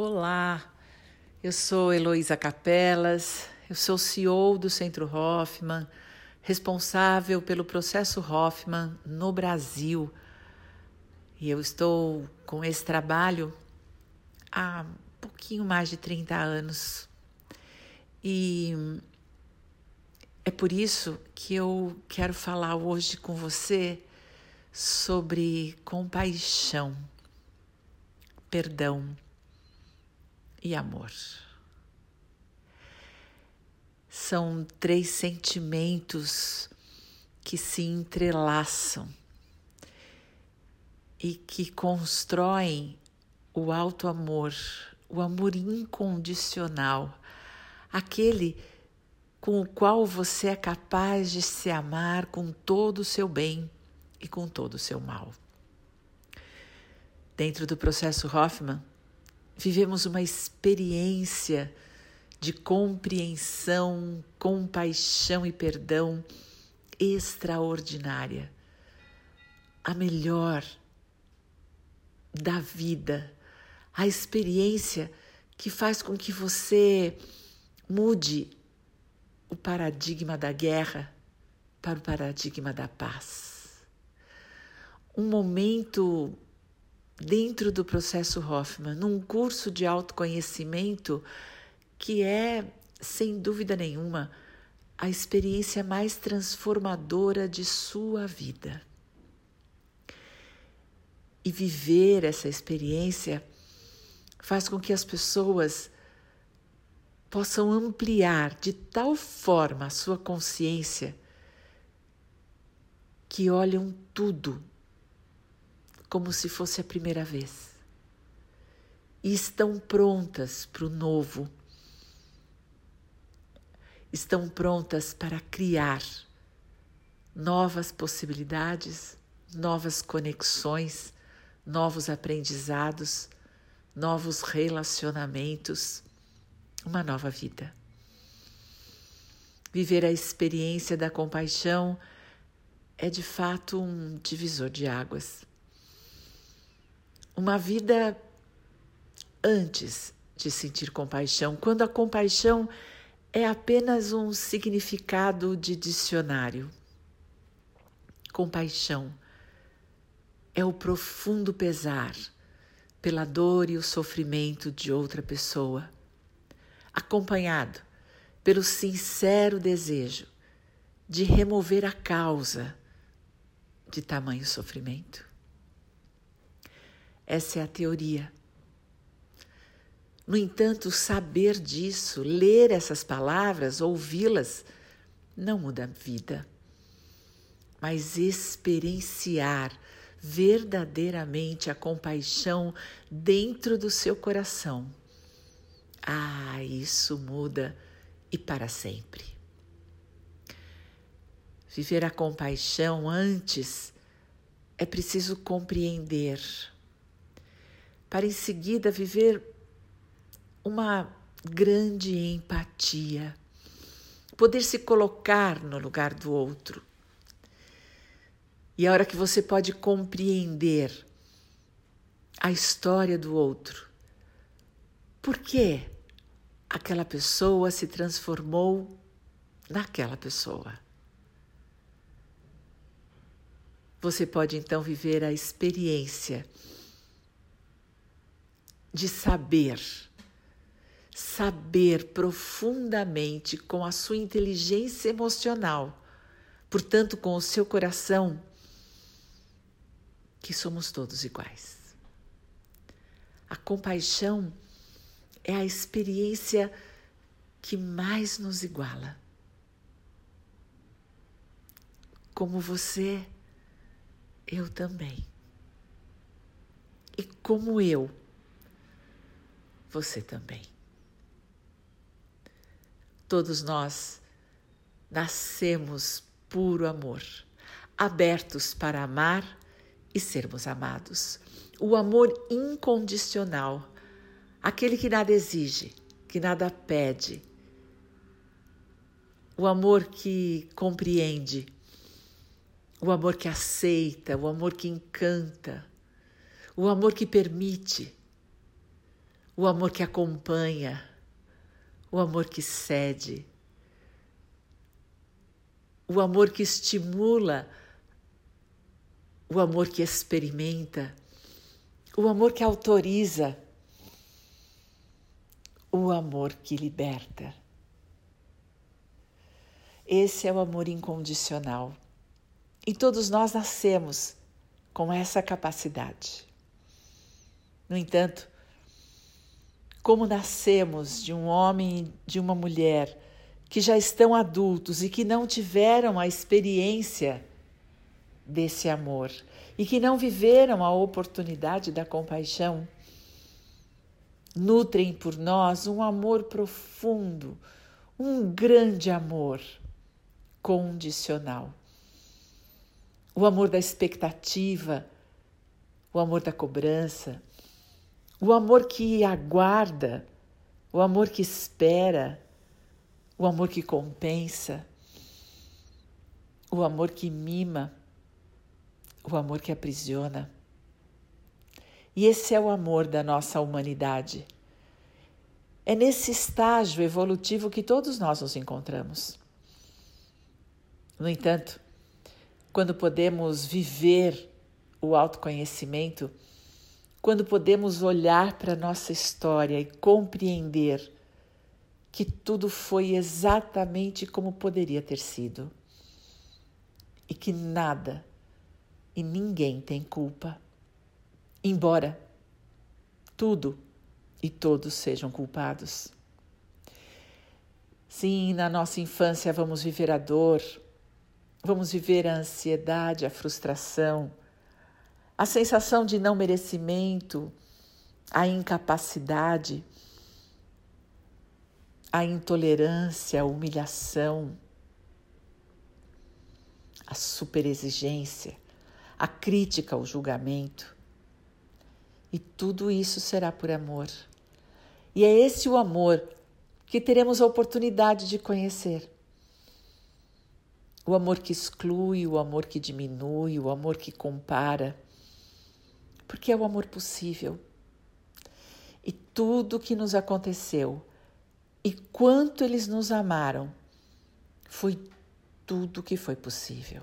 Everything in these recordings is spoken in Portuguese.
Olá, eu sou Heloísa Capelas, eu sou CEO do Centro Hoffman, responsável pelo processo Hoffman no Brasil. E eu estou com esse trabalho há um pouquinho mais de 30 anos. E é por isso que eu quero falar hoje com você sobre compaixão, perdão e amor. São três sentimentos que se entrelaçam e que constroem o alto amor, o amor incondicional, aquele com o qual você é capaz de se amar com todo o seu bem e com todo o seu mal. Dentro do processo Hoffman, vivemos uma experiência de compreensão, compaixão e perdão extraordinária. A melhor da vida, a experiência que faz com que você mude o paradigma da guerra para o paradigma da paz. Um momento dentro do processo Hoffman, num curso de autoconhecimento que é, sem dúvida nenhuma, a experiência mais transformadora de sua vida. E viver essa experiência faz com que as pessoas possam ampliar de tal forma a sua consciência que olham tudo como se fosse a primeira vez. E estão prontas para o novo. Estão prontas para criar novas possibilidades, novas conexões, novos aprendizados, novos relacionamentos, uma nova vida. Viver a experiência da compaixão é de fato um divisor de águas uma vida antes de sentir compaixão, quando a compaixão é apenas um significado de dicionário. Compaixão é o profundo pesar pela dor e o sofrimento de outra pessoa, acompanhado pelo sincero desejo de remover a causa de tamanho sofrimento. Essa é a teoria. No entanto, saber disso, ler essas palavras, ouvi-las, não muda a vida. Mas experienciar verdadeiramente a compaixão dentro do seu coração. Ah, isso muda e para sempre. Viver a compaixão antes é preciso compreender para em seguida viver uma grande empatia, poder se colocar no lugar do outro. E a hora que você pode compreender a história do outro, por que aquela pessoa se transformou naquela pessoa. Você pode então viver a experiência de saber, saber profundamente com a sua inteligência emocional, portanto, com o seu coração, que somos todos iguais. A compaixão é a experiência que mais nos iguala. Como você, eu também. E como eu, você também. Todos nós nascemos puro amor, abertos para amar e sermos amados. O amor incondicional, aquele que nada exige, que nada pede. O amor que compreende, o amor que aceita, o amor que encanta, o amor que permite o amor que acompanha, o amor que cede, o amor que estimula, o amor que experimenta, o amor que autoriza, o amor que liberta. Esse é o amor incondicional. E todos nós nascemos com essa capacidade. No entanto, como nascemos de um homem e de uma mulher que já estão adultos e que não tiveram a experiência desse amor e que não viveram a oportunidade da compaixão, nutrem por nós um amor profundo, um grande amor condicional. O amor da expectativa, o amor da cobrança, o amor que aguarda, o amor que espera, o amor que compensa, o amor que mima, o amor que aprisiona. E esse é o amor da nossa humanidade. É nesse estágio evolutivo que todos nós nos encontramos. No entanto, quando podemos viver o autoconhecimento, quando podemos olhar para a nossa história e compreender que tudo foi exatamente como poderia ter sido e que nada e ninguém tem culpa, embora tudo e todos sejam culpados. Sim, na nossa infância vamos viver a dor, Vamos viver a ansiedade, a frustração, a sensação de não merecimento, a incapacidade, a intolerância, a humilhação, a superexigência, a crítica, o julgamento. E tudo isso será por amor. E é esse o amor que teremos a oportunidade de conhecer o amor que exclui, o amor que diminui, o amor que compara, porque é o amor possível. E tudo que nos aconteceu e quanto eles nos amaram foi tudo que foi possível.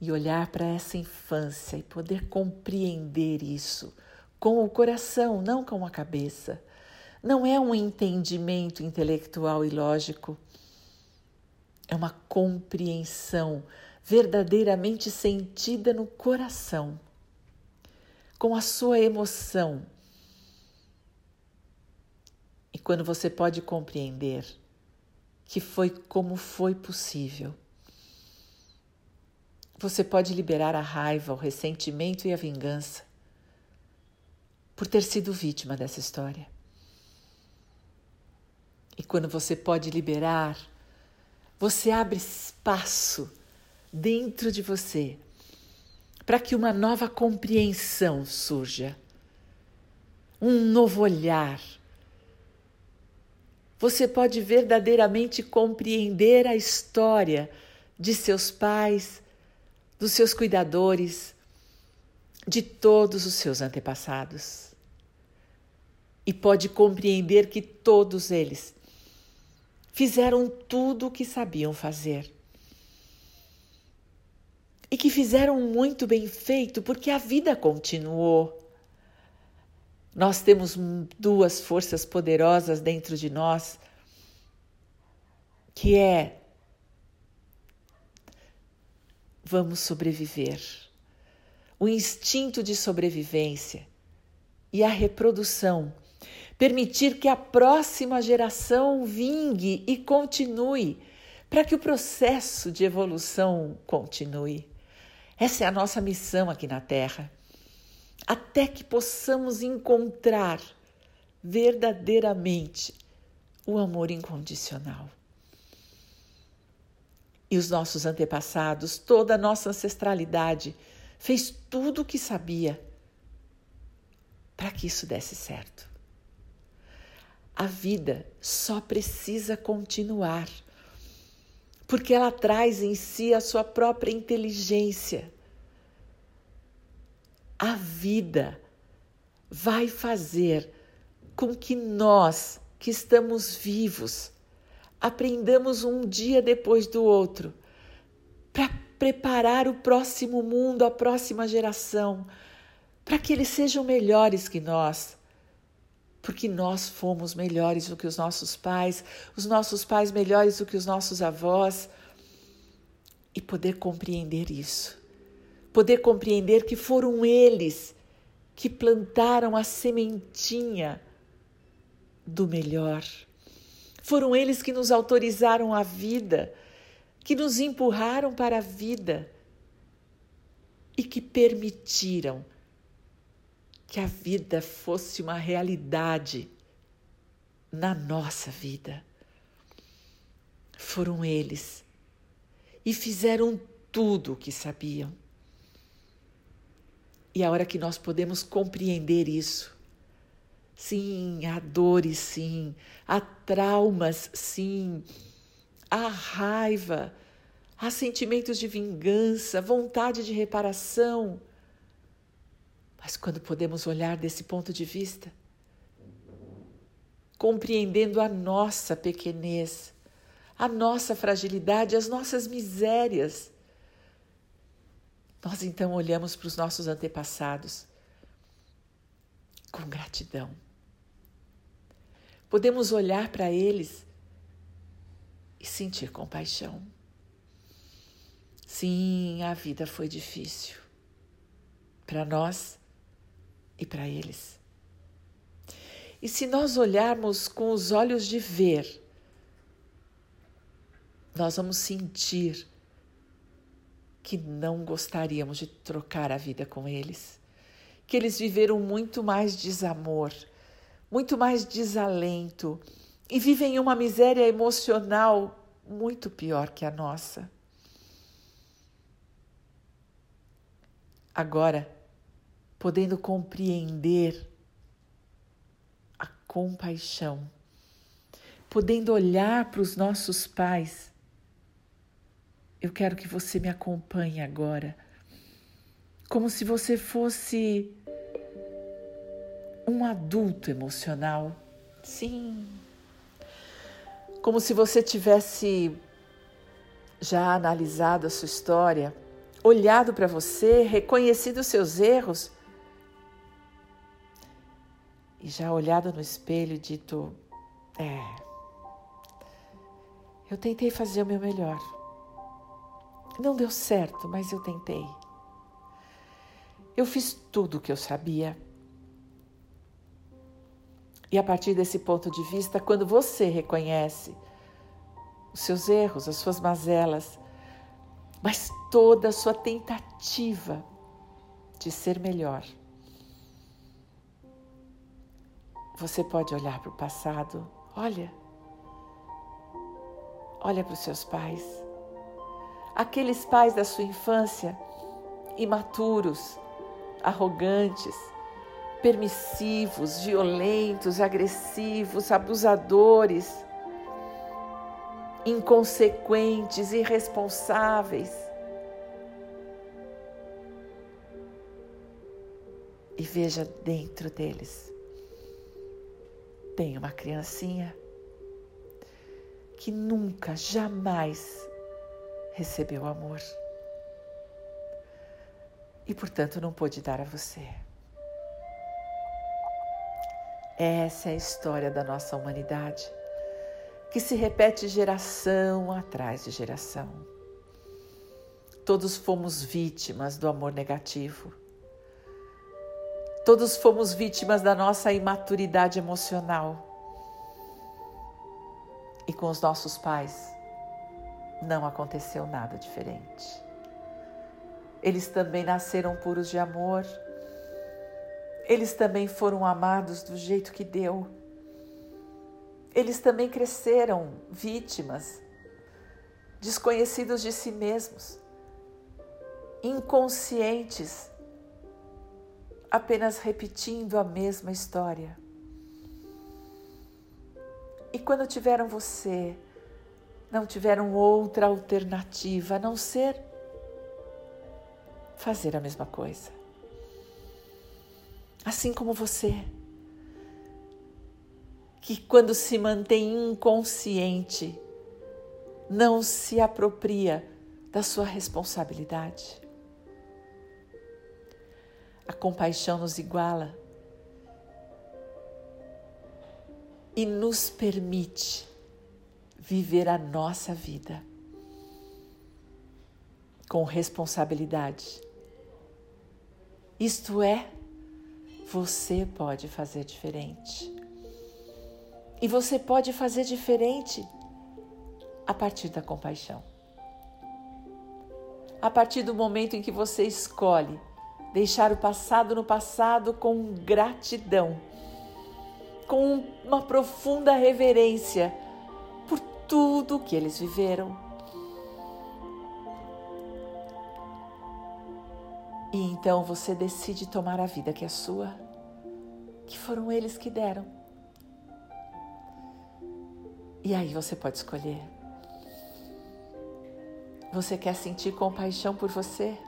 E olhar para essa infância e poder compreender isso com o coração, não com a cabeça, não é um entendimento intelectual e lógico é uma compreensão verdadeiramente sentida no coração, com a sua emoção. E quando você pode compreender que foi como foi possível, você pode liberar a raiva, o ressentimento e a vingança por ter sido vítima dessa história. E quando você pode liberar você abre espaço dentro de você para que uma nova compreensão surja, um novo olhar. Você pode verdadeiramente compreender a história de seus pais, dos seus cuidadores, de todos os seus antepassados. E pode compreender que todos eles fizeram tudo o que sabiam fazer. E que fizeram muito bem feito, porque a vida continuou. Nós temos duas forças poderosas dentro de nós, que é vamos sobreviver. O instinto de sobrevivência e a reprodução permitir que a próxima geração vingue e continue, para que o processo de evolução continue. Essa é a nossa missão aqui na Terra, até que possamos encontrar verdadeiramente o amor incondicional. E os nossos antepassados, toda a nossa ancestralidade, fez tudo o que sabia para que isso desse certo. A vida só precisa continuar, porque ela traz em si a sua própria inteligência. A vida vai fazer com que nós, que estamos vivos, aprendamos um dia depois do outro para preparar o próximo mundo, a próxima geração, para que eles sejam melhores que nós. Porque nós fomos melhores do que os nossos pais, os nossos pais melhores do que os nossos avós. E poder compreender isso. Poder compreender que foram eles que plantaram a sementinha do melhor. Foram eles que nos autorizaram a vida, que nos empurraram para a vida e que permitiram que a vida fosse uma realidade na nossa vida. Foram eles e fizeram tudo o que sabiam. E a hora que nós podemos compreender isso, sim, há dores, sim, há traumas, sim, há raiva, há sentimentos de vingança, vontade de reparação. Mas quando podemos olhar desse ponto de vista, compreendendo a nossa pequenez, a nossa fragilidade, as nossas misérias, nós então olhamos para os nossos antepassados com gratidão. Podemos olhar para eles e sentir compaixão. Sim, a vida foi difícil para nós e para eles. E se nós olharmos com os olhos de ver, nós vamos sentir que não gostaríamos de trocar a vida com eles, que eles viveram muito mais desamor, muito mais desalento e vivem uma miséria emocional muito pior que a nossa. Agora, podendo compreender a compaixão, podendo olhar para os nossos pais eu quero que você me acompanhe agora, como se você fosse um adulto emocional. Sim. Como se você tivesse já analisado a sua história, olhado para você, reconhecido os seus erros e já olhado no espelho dito: É, eu tentei fazer o meu melhor. Não deu certo, mas eu tentei. Eu fiz tudo o que eu sabia. E a partir desse ponto de vista, quando você reconhece os seus erros, as suas mazelas, mas toda a sua tentativa de ser melhor, você pode olhar para o passado, olha, olha para os seus pais. Aqueles pais da sua infância imaturos, arrogantes, permissivos, violentos, agressivos, abusadores, inconsequentes, irresponsáveis. E veja dentro deles tem uma criancinha que nunca, jamais recebeu amor e, portanto, não pôde dar a você. Essa é a história da nossa humanidade, que se repete geração atrás de geração. Todos fomos vítimas do amor negativo. Todos fomos vítimas da nossa imaturidade emocional. E com os nossos pais, não aconteceu nada diferente. Eles também nasceram puros de amor. Eles também foram amados do jeito que deu. Eles também cresceram vítimas, desconhecidos de si mesmos, inconscientes, apenas repetindo a mesma história. E quando tiveram você, não tiveram outra alternativa a não ser fazer a mesma coisa. Assim como você. que, quando se mantém inconsciente, não se apropria da sua responsabilidade. A compaixão nos iguala e nos permite viver a nossa vida com responsabilidade. Isto é, você pode fazer diferente. E você pode fazer diferente a partir da compaixão. A partir do momento em que você escolhe deixar o passado no passado com gratidão, com uma profunda reverência por tudo que eles viveram. E então você decide tomar a vida que é sua, que foram eles que deram. E aí você pode escolher você quer sentir compaixão por você?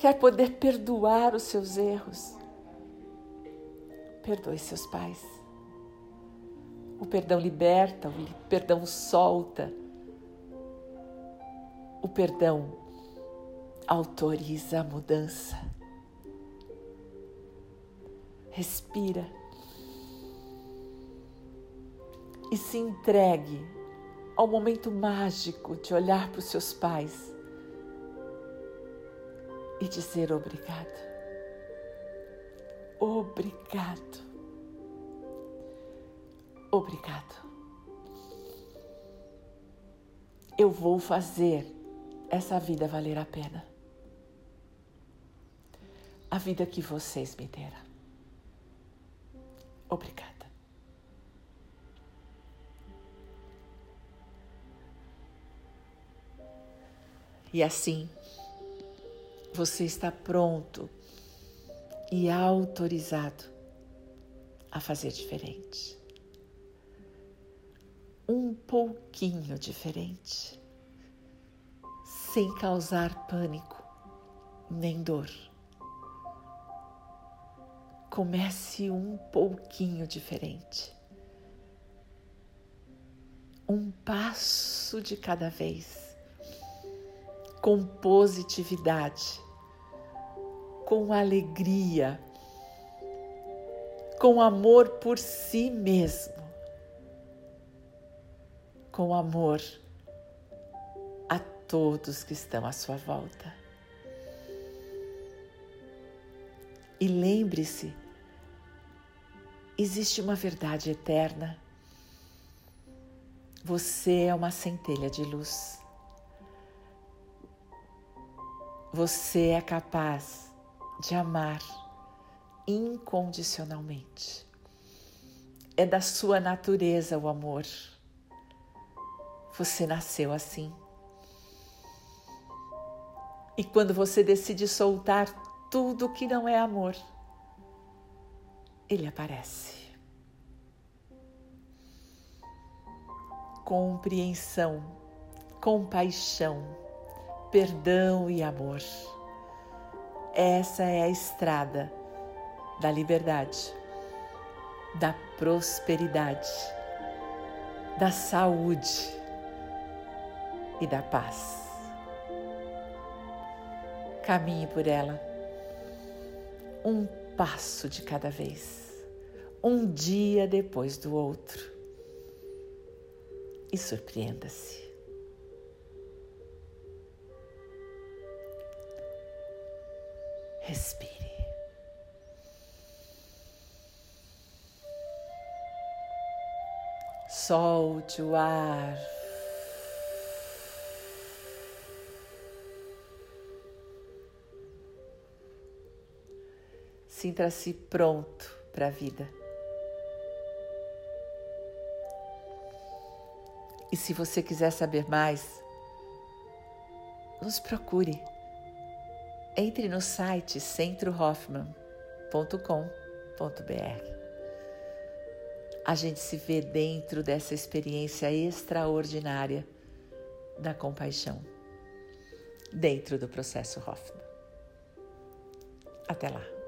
Quer poder perdoar os seus erros? Perdoe seus pais. O perdão liberta, o perdão solta. O perdão autoriza a mudança. Respira e se entregue ao momento mágico de olhar para os seus pais e dizer obrigado. Obrigado. Obrigado. Eu vou fazer essa vida valer a pena. A vida que vocês me deram. Obrigada. E assim, você está pronto e autorizado a fazer diferente. Um pouquinho diferente, sem causar pânico nem dor. Comece um pouquinho diferente. Um passo de cada vez com positividade, com alegria, com amor por si mesmo, com amor a todos que estão à sua volta. E lembre-se, existe uma verdade eterna. Você é uma centelha de luz. Você é capaz de amar incondicionalmente. É da sua natureza o amor. Você nasceu assim. E quando você decide soltar tudo que não é amor, ele aparece. Compreensão, compaixão, perdão e amor. Essa é a estrada da liberdade, da prosperidade, da saúde e da paz. Caminhe por ela, um passo de cada vez, um dia depois do outro, e surpreenda-se. Solte o ar. Sinta-se pronto para a vida. E se você quiser saber mais, nos procure entre no site centrohoffman.com.br. A gente se vê dentro dessa experiência extraordinária da compaixão, dentro do processo Hoffman. Até lá!